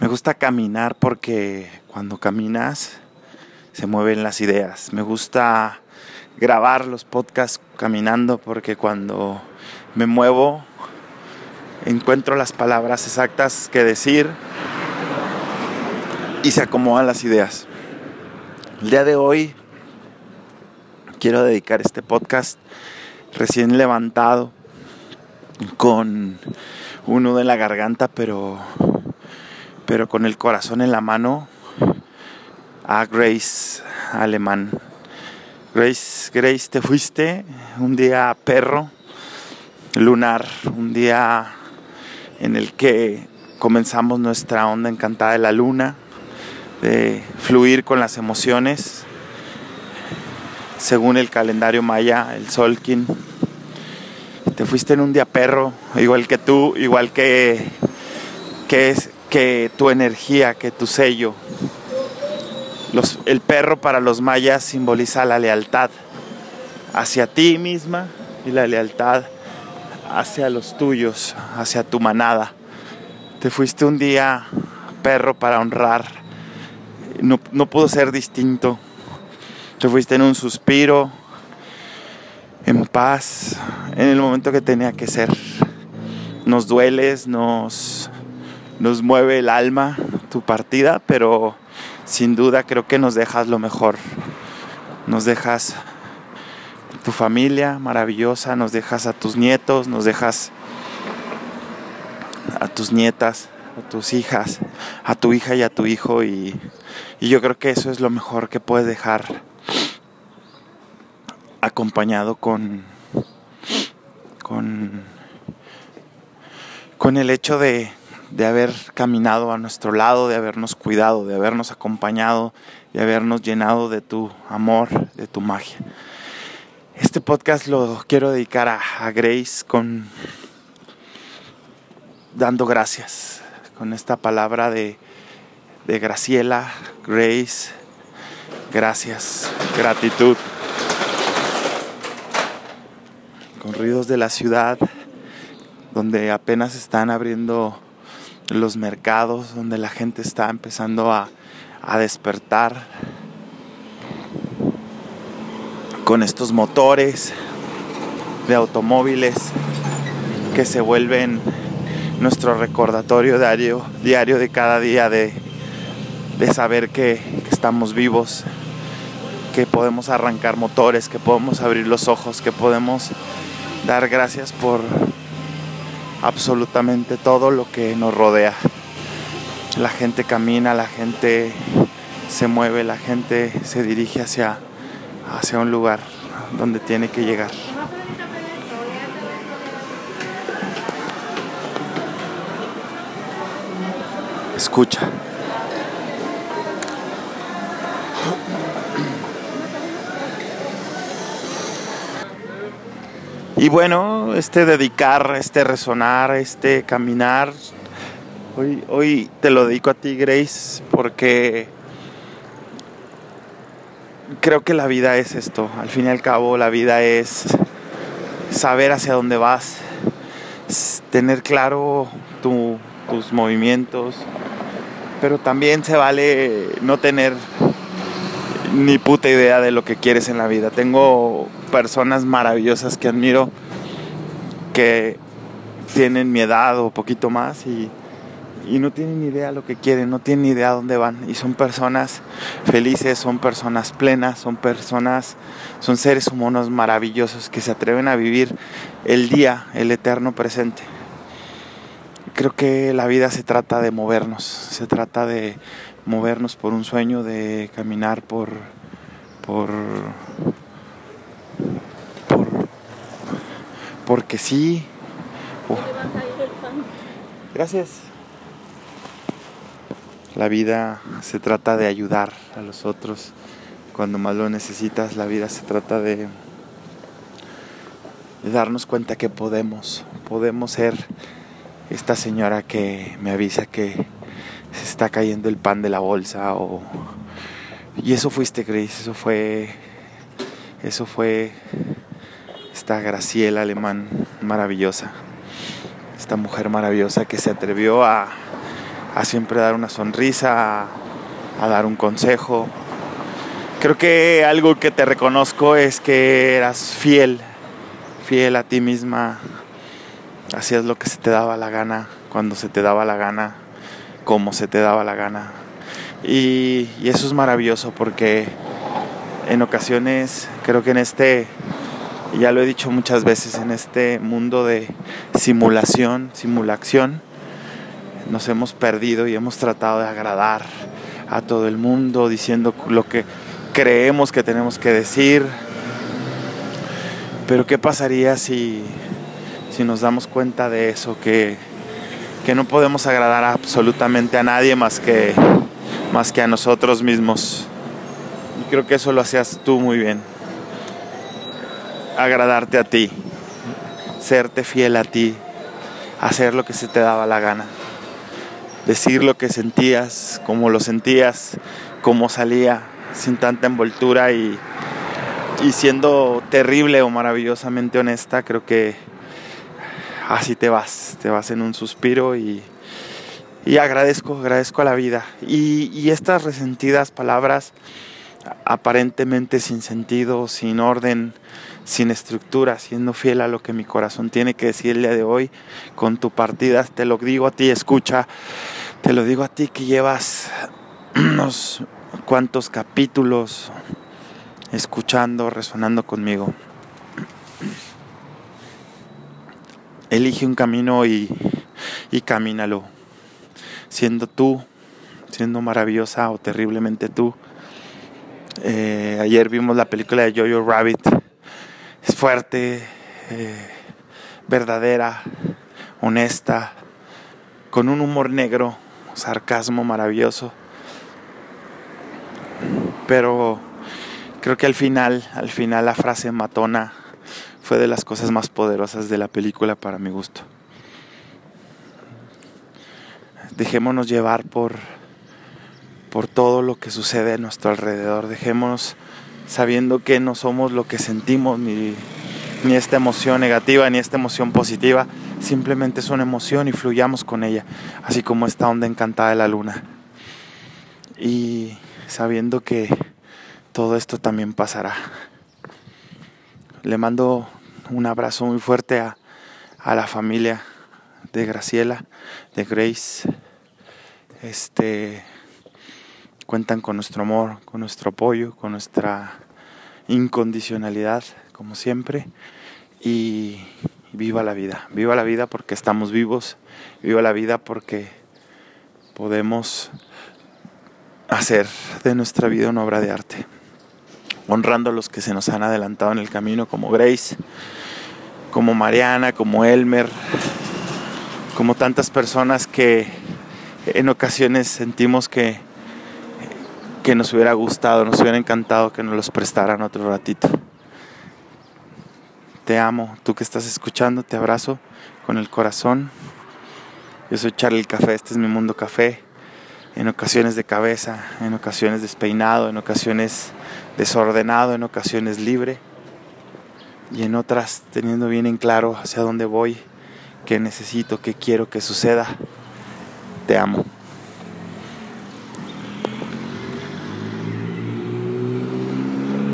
Me gusta caminar porque cuando caminas se mueven las ideas. Me gusta grabar los podcasts caminando porque cuando me muevo encuentro las palabras exactas que decir y se acomodan las ideas. El día de hoy quiero dedicar este podcast recién levantado con un nudo en la garganta, pero, pero con el corazón en la mano a Grace Alemán. Grace, Grace, te fuiste un día perro, lunar, un día en el que comenzamos nuestra onda encantada de la luna, de fluir con las emociones, según el calendario maya, el Solkin. Te fuiste en un día perro, igual que tú, igual que, que, es, que tu energía, que tu sello. El perro para los mayas simboliza la lealtad hacia ti misma y la lealtad hacia los tuyos, hacia tu manada. Te fuiste un día perro para honrar. No, no pudo ser distinto. Te fuiste en un suspiro, en paz, en el momento que tenía que ser. Nos dueles, nos, nos mueve el alma tu partida, pero sin duda creo que nos dejas lo mejor. Nos dejas tu familia maravillosa, nos dejas a tus nietos, nos dejas a tus nietas, a tus hijas, a tu hija y a tu hijo y, yo creo que eso es lo mejor que puedes dejar acompañado con con con el hecho de, de haber caminado a nuestro lado, de habernos cuidado, de habernos acompañado, de habernos llenado de tu amor, de tu magia. Este podcast lo quiero dedicar a, Grace con dando gracias, con esta palabra de Graciela, Grace, gracias, gratitud. Con ruidos de la ciudad, donde apenas están abriendo los mercados, donde la gente está empezando a, a despertar con estos motores de automóviles que se vuelven nuestro recordatorio diario, diario de cada día de, de saber que, que, estamos vivos, que podemos arrancar motores, que podemos abrir los ojos, que podemos dar gracias por absolutamente todo lo que nos rodea. La gente camina, la gente se mueve, la gente se dirige hacia hacia un lugar donde tiene que llegar. Escucha. Y bueno, este dedicar, este resonar, este caminar, hoy, hoy te lo dedico a ti, Grace, porque creo que la vida es esto. Al fin y al cabo, la vida es saber hacia dónde vas, tener claro tu, tus movimientos, pero también se vale no tener ni puta idea de lo que quieres en la vida. Tengo personas maravillosas que admiro que tienen mi edad o poquito más y y no tienen ni idea lo que quieren, no tienen ni idea dónde van. Y son personas felices, son personas plenas, son personas, son seres humanos maravillosos que se atreven a vivir el día, el eterno presente. Creo que la vida se trata de movernos, se trata de movernos por un sueño, de caminar por, por, por porque sí. Oh. Gracias. La vida se trata de ayudar a los otros cuando más lo necesitas. La vida se trata de, de, darnos cuenta que podemos, podemos ser esta señora que me avisa que se está cayendo el pan de la bolsa o y eso fuiste Grace, eso fue eso fue esta Graciela alemán maravillosa, esta mujer maravillosa que se atrevió a a siempre dar una sonrisa, a, a dar un consejo. Creo que algo que te reconozco es que eras fiel, fiel a ti misma, hacías lo que se te daba la gana, cuando se te daba la gana, como se te daba la gana. Y, eso es maravilloso porque en ocasiones creo que en este, ya lo he dicho muchas veces, en este mundo de simulación, simulación, nos hemos perdido y hemos tratado de agradar a todo el mundo diciendo lo que creemos que tenemos que decir. Pero ¿qué pasaría si, si nos damos cuenta de eso? Que, que no podemos agradar absolutamente a nadie más que más que a nosotros mismos. Y creo que eso lo hacías tú muy bien. Agradarte a ti, serte fiel a ti, hacer lo que se te daba la gana, decir lo que sentías, cómo lo sentías, cómo salía, sin tanta envoltura y, y siendo terrible o maravillosamente honesta, creo que así te vas, te vas en un suspiro y y agradezco, agradezco a la vida. Y, estas resentidas palabras, aparentemente sin sentido, sin orden, sin estructura, siendo fiel a lo que mi corazón tiene que decir el día de hoy, con tu partida, te lo digo a ti, escucha, te lo digo a ti que llevas unos cuantos capítulos escuchando, resonando conmigo. Elige un camino y, y camínalo siendo tú, siendo maravillosa o terriblemente tú. Eh, ayer vimos la película de Jojo Rabbit. Es fuerte, eh, verdadera, honesta, con un humor negro, sarcasmo maravilloso. Pero creo que al final, al final la frase matona fue de las cosas más poderosas de la película para mi gusto dejémonos llevar por, por todo lo que sucede a nuestro alrededor. Dejémonos sabiendo que no somos lo que sentimos, ni, ni esta emoción negativa, ni esta emoción positiva. Simplemente es una emoción y fluyamos con ella, así como esta onda encantada de la luna. Y sabiendo que todo esto también pasará. Le mando un abrazo muy fuerte a, a la familia de Graciela, de Grace. Este cuentan con nuestro amor, con nuestro apoyo, con nuestra incondicionalidad, como siempre. Y viva la vida, viva la vida porque estamos vivos, viva la vida porque podemos hacer de nuestra vida una obra de arte, honrando a los que se nos han adelantado en el camino, como Grace, como Mariana, como Elmer, como tantas personas que en ocasiones sentimos que, que nos hubiera gustado, nos hubiera encantado que nos los prestaran otro ratito. Te amo, tú que estás escuchando, te abrazo con el corazón. Yo soy Charlie Café, este es mi mundo café. En ocasiones de cabeza, en ocasiones despeinado, en ocasiones desordenado, en ocasiones libre y en otras teniendo bien en claro hacia dónde voy qué necesito, qué quiero que suceda. Te amo.